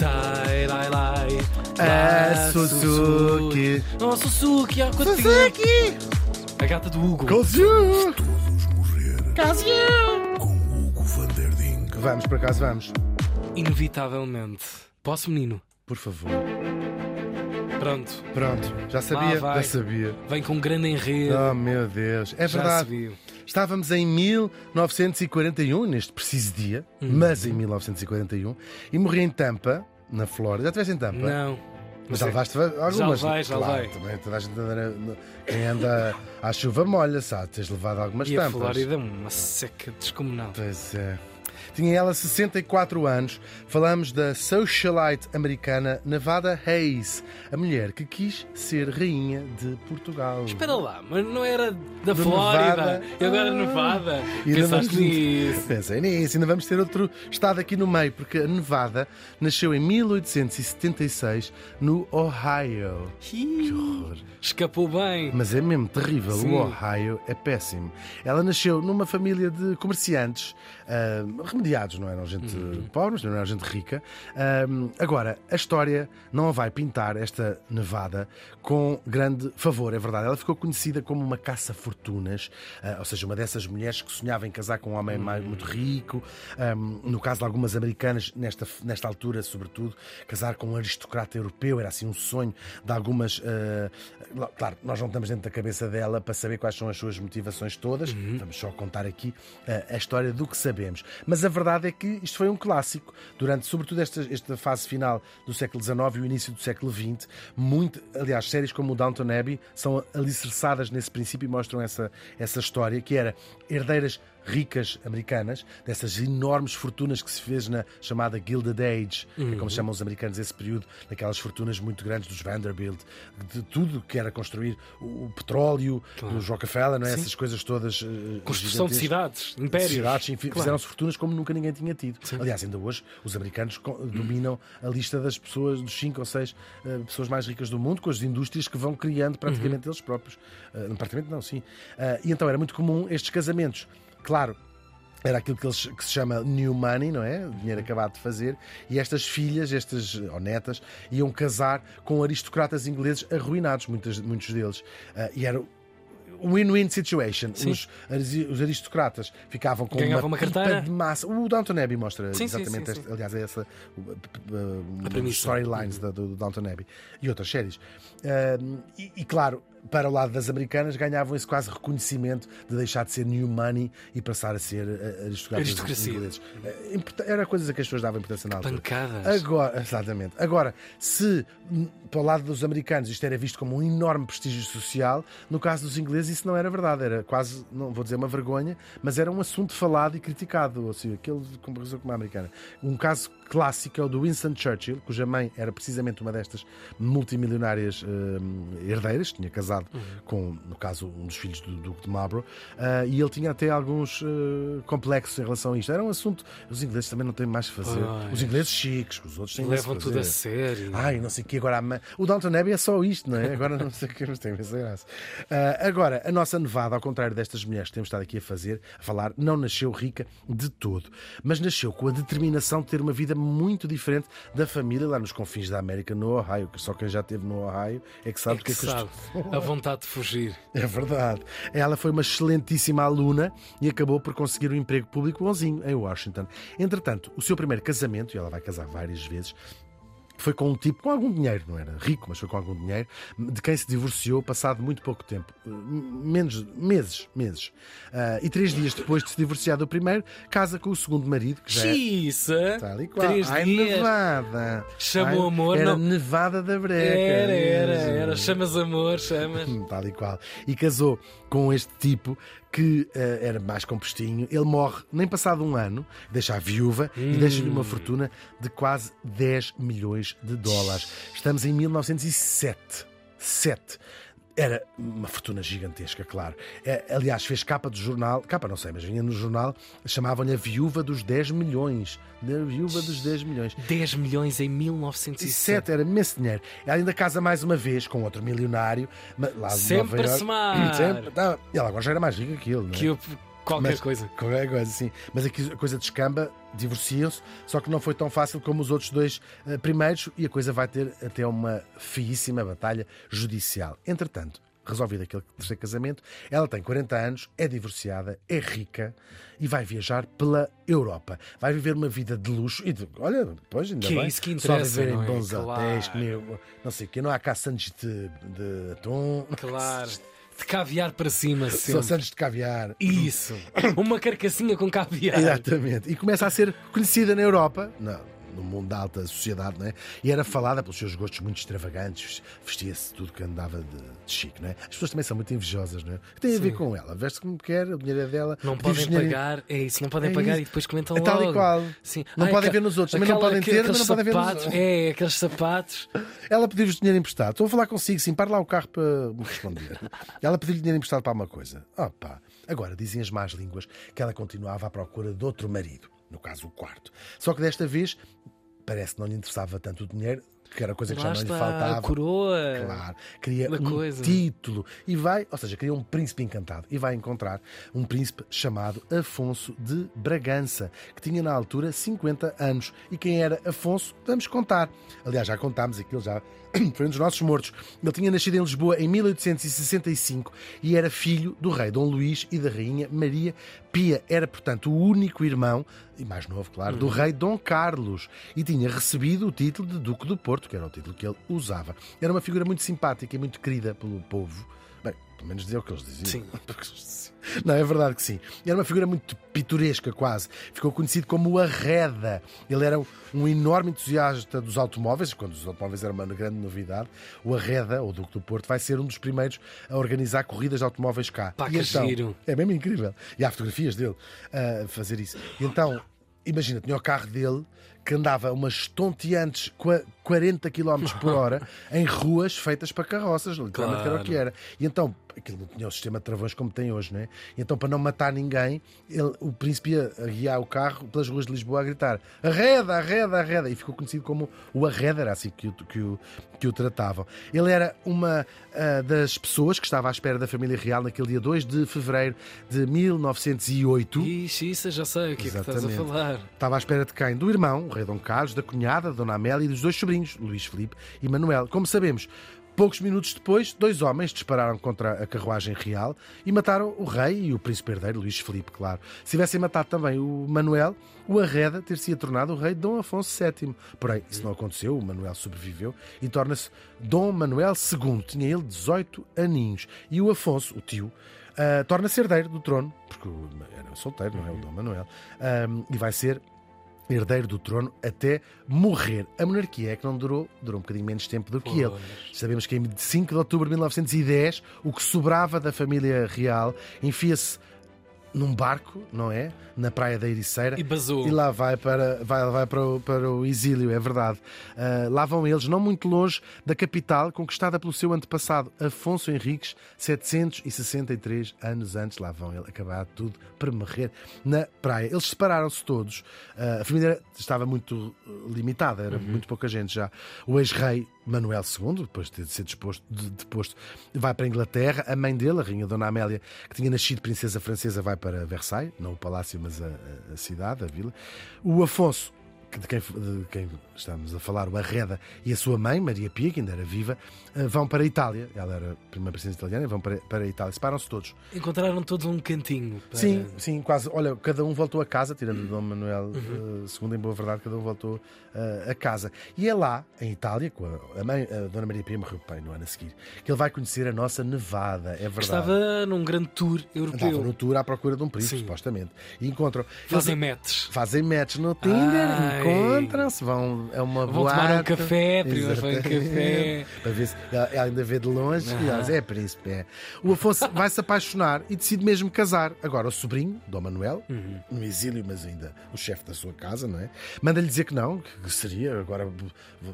Tai, lai, lai. A Suzuki. Oh, Suzuki, há quanto tempo? Suzuki! A gata do Hugo. Cosiu! Todos morrer com Hugo van der Ding. Vamos, por acaso vamos. Inevitavelmente. Posso, menino? Por favor. Pronto. Pronto, já sabia? vai. Já sabia. Vem com um grande enredo. Oh meu Deus, é Já verdade. viu. Estávamos em 1941, neste preciso dia, Hum. mas em 1941, e morri em Tampa, na Flórida. Já estiveste em Tampa? Não. Mas já levaste algumas. levei, já claro, levei. Também toda a gente anda, quem anda à chuva molha, sabe? Tens levado algumas E a tampas. Flórida é uma seca descomunal. Pois é. Tinha ela 64 anos. Falamos da socialite americana Nevada Hayes, a mulher que quis ser rainha de Portugal. Espera lá, mas não era da Flórida. Nevada. E agora Ah. Nevada. E Pensaste vamos- nisso. Pensei nisso, ainda vamos ter outro estado aqui no meio, porque a Nevada nasceu em 1876 no Ohio. Que horror. Escapou bem. Mas é mesmo terrível, Sim. o Ohio é péssimo. Ela nasceu numa família de comerciantes remediados, não eram gente Uhum. pobre, não eram gente rica. Agora, a história não vai pintar esta Nevada com grande favor, é verdade. Ela ficou conhecida como uma caça-fortunas, ah, ou seja, uma dessas mulheres que sonhava em casar com um homem mais, muito rico. Ah, no caso de algumas americanas, nesta, nesta altura, sobretudo, casar com um aristocrata europeu era assim um sonho de algumas. ah, Claro, nós não estamos dentro da cabeça dela para saber quais são as suas motivações todas. Vamos só contar aqui ah, a história do que sabemos. Mas a verdade é que isto foi um clássico. Durante, sobretudo, esta, esta fase final do século XIX e o início do século XX, muito, aliás, séries como o Downton Abbey são alicerçadas nesse princípio e mostram essa, essa história, que era herdeiras ricas americanas, dessas enormes fortunas que se fez na chamada Gilded Age, que é como chamam os americanos esse período, daquelas fortunas muito grandes dos Vanderbilt, de tudo que era construir o, petróleo, os Rockefeller, não é? essas coisas todas. eh, Construção de cidades, impérios. Cidades, Claro. fizeram-se fortunas como nunca ninguém tinha tido. Aliás, ainda hoje os americanos co- dominam a lista das pessoas, dos 5 ou 6 pessoas mais ricas do mundo, com as indústrias que vão criando praticamente eles próprios. Uh, praticamente não, sim. Uh, e então era muito comum estes casamentos. Claro. Era aquilo que, eles, que se chama new money, não é? O dinheiro acabado de fazer. E estas filhas, estas ou netas, iam casar com aristocratas ingleses arruinados, muitas, muitos deles. Uh, e era win-win situation. Os, os aristocratas ficavam com Ganhavam uma, uma carteira. pipa de massa. O Downton Abbey mostra Sim, exatamente sim, esta- sim. aliás, é essa uh, uma das premissa. storylines da- do, do Downton Abbey e outras séries. Uh, e, e, claro, para o lado das americanas ganhavam esse quase reconhecimento de deixar de ser new money e passar a ser uh, aristocratas Aristocracia. ingleses. Import- Era coisas a que as pessoas davam importância na altura. Pancadas. Agora, exatamente. Agora, se hum, para o lado dos americanos isto era visto como um enorme prestígio social, no caso dos ingleses isso não era verdade. Era quase, não vou dizer uma vergonha, mas era um assunto falado e criticado. Ou seja, aquele comparação com a americana. Um caso clássico é o do Winston Churchill, cuja mãe era precisamente uma destas multimilionárias hum, herdeiras, tinha casado com, no caso, um dos filhos do Duque de Marlborough, ah, e ele tinha até alguns ah, complexos em relação a isto. Era um assunto. Os ingleses também não têm mais a fazer. Pois. Os ingleses chiques, os outros têm mais Levam a tudo a fazer. sério. Ai, não sei o que agora. O Downton Abbey é só isto, não é? Agora não sei o que, mas tem essa graça. Ah, agora, a nossa Nevada, ao contrário destas mulheres que temos estado aqui a fazer, a falar, não nasceu rica de todo, mas nasceu com a determinação de ter uma vida muito diferente da família lá nos confins da América, no Ohio, que só quem já esteve no Ohio é que sabe É que que é que sabe. isto- A vontade de fugir. é verdade. Ela foi uma excelentíssima aluna e acabou por conseguir um emprego público bonzinho em Washington. Entretanto, o seu primeiro casamento, e ela vai casar várias vezes, foi com um tipo com algum dinheiro, não era rico, mas foi com algum dinheiro, de quem se divorciou passado muito pouco tempo, eh, menos meses, meses. Ah, e três dias depois de se divorciar do primeiro, casa com o segundo marido, que já é Xisa! tal e qual. Três Ai, dias. Nevada. Chamou Ai, amor, Era não- Nevada da Breca. Era, era, era. Chamas amor, chamas. Tal e qual. E casou com este tipo que eh, era mais compostinho. Ele morre nem passado um ano, deixa a viúva e deixa-lhe uma fortuna de quase 10 milhões de dólares. Estamos em 1907. Sete. Era uma fortuna gigantesca, claro. Eh, aliás, fez capa do jornal, capa não sei, mas vinha no jornal, chamavam-lhe a viúva dos 10 milhões. Da viúva dos 10 milhões. 10 milhões em 1907. Sete era imenso dinheiro. Ela ainda casa mais uma vez com outro milionário. Lá Sempre Nova a somar. Sempre. Tá. Ela agora já era mais rica que ele, não é? Que eu Qualquer Mas- coisa. Qualquer coisa, sim. Mas aqui a coisa descamba, divorciam-se, só que não foi tão fácil como os outros dois eh, primeiros e a coisa vai ter até uma feíssima batalha judicial. Entretanto, resolvido aquele terceiro casamento, ela tem 40 anos, é divorciada, é rica e vai viajar pela Europa. Vai viver uma vida de luxo e de, olha, depois ainda Que é bem, isso que só viver em é? bons Claro. hotéis, não sei o quê, não há cá sandes de, de atum, Claro. De caviar para cima, só sempre. sandes de caviar. Isso. Uma carcassinha com caviar. Exatamente. E começa a ser conhecida na Europa, na- no mundo da alta sociedade, não é? E era falada pelos seus gostos muito extravagantes, vestia-se tudo que andava de, de chique, não é? As pessoas também são muito invejosas, não é? O que tem a ver Sim. com ela? Veste como quer, o dinheiro é dela. Não podem dinheiro- pagar, é isso, não podem É pagar isso. e depois comentam É tal e qual. Sim. Não podem aqua- ver nos outros, também não aquela- podem ter, mas não podem ver nos outros. É, aqueles sapatos. Ela pediu-vos dinheiro emprestado. Estou a falar consigo, sim, para lá o carro para me responder. ela pediu-lhe dinheiro emprestado para uma coisa. Opa! Agora, dizem as más línguas que ela continuava à procura de outro marido, no caso o quarto. Só que desta vez parece que não lhe interessava tanto o dinheiro, que era coisa que Lá já não lhe está, a faltava. coroa. Claro, queria da um coisa. título e vai, ou seja, queria um príncipe encantado e vai encontrar um príncipe chamado Afonso de Bragança, que tinha na altura 50 anos. E quem era Afonso, vamos contar. Aliás, já contámos aquilo, já foi um dos nossos mortos. Ele tinha nascido em Lisboa em 1865 e era filho do rei Dom Luís e da rainha Maria Pia. Era, portanto, o único irmão, e mais novo, claro, do rei Dom Carlos e tinha recebido o título de Duque do Porto, que era o título que ele usava. Era uma figura muito simpática e muito querida pelo povo. Bem, pelo menos dizer o que eles diziam. Sim. Não, é verdade que sim. Era uma figura muito pitoresca, quase. Ficou conhecido como o Arreda. Ele era um enorme entusiasta dos automóveis, quando os automóveis eram uma grande novidade. O Arreda, ou Duque do Porto, vai ser um dos primeiros a organizar corridas de automóveis cá. Pá, que então, giro. é mesmo incrível. E há fotografias dele a fazer isso. E então, imagina, tinha o carro dele que andava umas estonteantes qua- 40 km por hora em ruas feitas para carroças, literalmente que era o que era. E então, aquilo não tinha o sistema de travões como tem hoje, não é? E então, para não matar ninguém, ele- o príncipe ia guiar o carro pelas ruas de Lisboa a gritar arreda, arreda, arreda. E ficou conhecido como o arreda, era assim que o, que o, que o tratavam. Ele era uma ah, das pessoas que estava à espera da família real naquele dia 2 de fevereiro de 1908. Ixi, isso já sei o que é que estás a Exatamente. falar. Estava à espera de quem? Do irmão, rei Dom Carlos, da cunhada, Dona Amélia, e dos dois sobrinhos, Luís Filipe e Manuel. Como sabemos, poucos minutos depois, dois homens dispararam contra a carruagem real e mataram o rei e o príncipe herdeiro, Luís Filipe, claro. Se tivessem matado também o Manuel, o Arreda ter-se tornado o rei Dom Afonso VII. Porém, isso não aconteceu, o Manuel sobreviveu e torna-se Dom Manuel II. Tinha ele 18 aninhos. E o Afonso, o tio, ah, torna-se herdeiro do trono, porque era solteiro, não é? O Dom Manuel. Ahm, e vai ser herdeiro do trono até morrer. A monarquia é que não durou, durou um bocadinho menos tempo do que ele. Sabemos que em 5 de outubro de 1910, o que sobrava da família real enfia-se num barco, não é? Na praia da Ericeira. E basou. E lá vai para, vai, vai para, o, para o exílio, é verdade. Ah, lá vão eles, não muito longe da capital, conquistada pelo seu antepassado, Afonso Henriques, 763 anos antes. Lá vão ele acabar tudo para morrer na praia. Eles separaram-se todos. Ah, a família estava muito limitada, era muito pouca gente já. O ex-rei Manuel II, depois de ser disposto, de- deposto, vai para a Inglaterra. A mãe dele, a rainha Dona Amélia, que tinha nascido princesa francesa, vai para Versailles, não o palácio, mas a, a- cidade, a vila. O Afonso, de quem, de quem estamos a falar, o Arreda, e a sua mãe, Maria Pia, que ainda era viva, eh, vão para a Itália. Ela era a primeira princesa italiana, e vão para, para a Itália. Separam-se todos. Encontraram todos um cantinho. para- Sim, sim, quase. Olha, cada um voltou a casa, tirando o Dom Manuel eh, II, em boa verdade, cada um voltou eh, a casa. E é lá, em Itália, com a, a mãe, a Dona Maria Pia morreu bem no ano a seguir, que ele vai conhecer a nossa Nevada, é verdade. Estava num grande tour europeu. no tour à procura de um príncipe, Sim. supostamente. E encontram. Fazem eles matches. fazem match no Tinder, Ai. Encontram-se, vão. É uma Vão boate. tomar um café, primeiro vem Exatamente. café. Para ver se ainda vê de longe e diz, é príncipe, é. O Afonso vai se apaixonar e decide mesmo casar. Agora, o sobrinho, Dom Manuel, Uhum. no exílio, mas ainda o chefe da sua casa, não é? Manda-lhe dizer que não, que seria, agora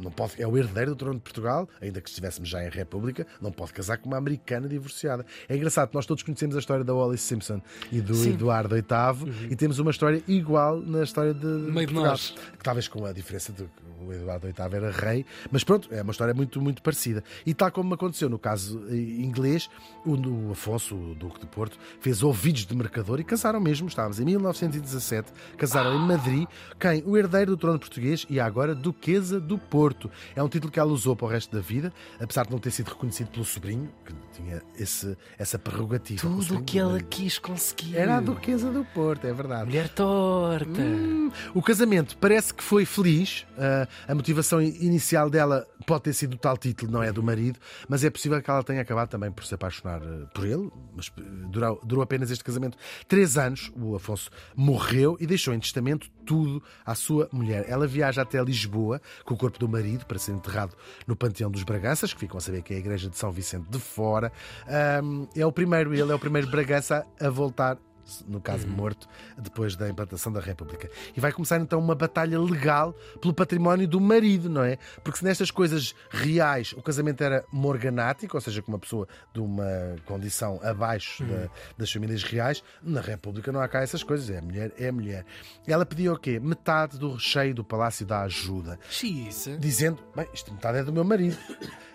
não pode, é o herdeiro do trono de Portugal, ainda que estivéssemos já em República, não pode casar com uma americana divorciada. É engraçado, nós todos conhecemos a história da Wallis Simpson e do Sim. Uhum. Eduardo VIII e temos uma história igual na história de meio de nós. Talvez com a diferença de que o Eduardo VIII era rei, mas pronto, é uma história muito, muito parecida. E tal como aconteceu no caso eh, inglês, o, Afonso, o Duque de Porto, fez ouvidos de mercador e casaram mesmo, estávamos em 1917, casaram em Madrid, quem? O herdeiro do trono português e agora Duquesa do Porto. É um título que ela usou para o resto da vida, apesar de não ter sido reconhecido pelo sobrinho, que tinha esse, essa prerrogativa. Tudo o que ela quis conseguir. Era a Duquesa do Porto, é verdade. Mulher torta. Hum, o casamento parece que foi feliz. Uh, a motivação inicial dela pode ter sido o tal título, não é do marido, mas é possível que ela tenha acabado também por se apaixonar uh, por ele. Mas durou, durou apenas este casamento três anos. O Afonso morreu e deixou em testamento tudo à sua mulher. Ela viaja até Lisboa com o corpo do marido para ser enterrado no Panteão dos Braganças, que ficam a saber que é a igreja de São Vicente de Fora. É o primeiro, ele é o primeiro Bragança a voltar no caso Uhum. morto, depois da implantação da República. E vai começar então uma batalha legal pelo património do marido, não é? Porque se nestas coisas reais o casamento era morganático, ou seja, com uma pessoa de uma condição abaixo da- das famílias reais, na República não há cá essas coisas, é a mulher, é a mulher. Ela pediu o quê? Metade do recheio do Palácio da Ajuda dizendo: bem, isto metade é do meu marido.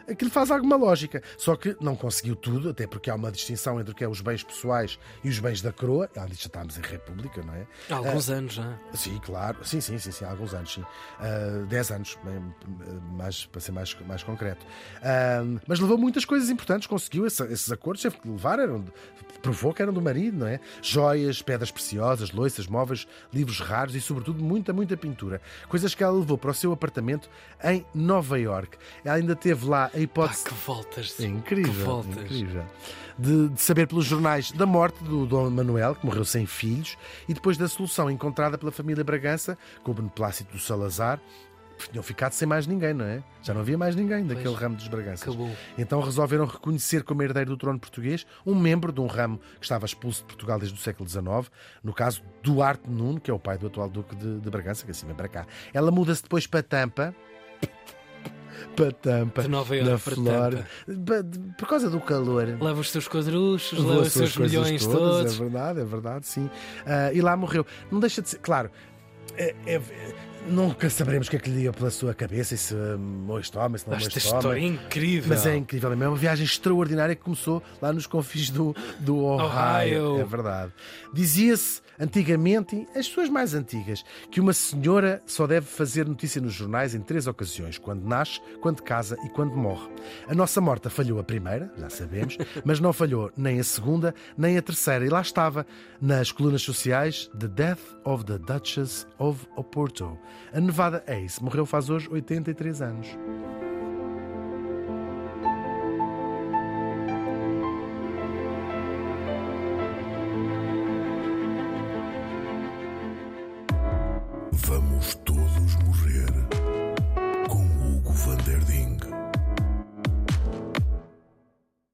Aquilo faz alguma lógica. Só que não conseguiu tudo, até porque há uma distinção entre o que é os bens pessoais e os bens da coroa. Disse: já estamos em República, não é? Há alguns anos já. Sim, claro. Sim, sim, sim, sim há alguns anos, sim. Ah, dez anos, mais, para ser mais, mais concreto. Ah, mas levou muitas coisas importantes, conseguiu esse- esses acordos, teve que levar, eram, provou que eram do marido, não é? Joias, pedras preciosas, loiças, móveis, livros raros e, sobretudo, muita, muita pintura. Coisas que ela levou para o seu apartamento em Nova York. Ela ainda teve lá a hipótese. que voltas. É incrível, Que voltas. incrível. De, de saber pelos jornais da morte do Dom Manuel, que morreu sem filhos, e depois da solução encontrada pela família Bragança, com o beneplácito do Salazar, tinham ficado sem mais ninguém, não é? Já não havia mais ninguém daquele ramo dos Braganças. Acabou. Então resolveram reconhecer como herdeiro do trono português um membro de um ramo que estava expulso de Portugal desde o século XIX, no caso Duarte Nuno, que é o pai do atual Duque de, de Bragança, que assim vem para cá. Ela muda-se depois para Tampa. Para Tampa. De Nova Iorque na Flórida. Por causa do calor. Leva os seus quadruchos, leva os seus milhões todas, todos. É verdade, é verdade, sim. Ah, e lá morreu. Não deixa de ser. Claro, é- é- nunca saberemos o que é que lhe ia pela sua cabeça, e se amou este homem, se não amou Esta este história é incrível. Mas é incrível, é uma viagem extraordinária que começou lá nos confins do, do Ohio. Ohio. É verdade. Dizia-se antigamente, as pessoas mais antigas, que uma senhora só deve fazer notícia nos jornais em três ocasiões: quando nasce, quando casa e quando morre. A nossa morta falhou a primeira, já sabemos, mas não falhou nem a segunda, nem a terceira. E lá estava, nas colunas sociais, The Death of the Duchess of Oporto. A Nevada Ace morreu faz hoje 83 anos.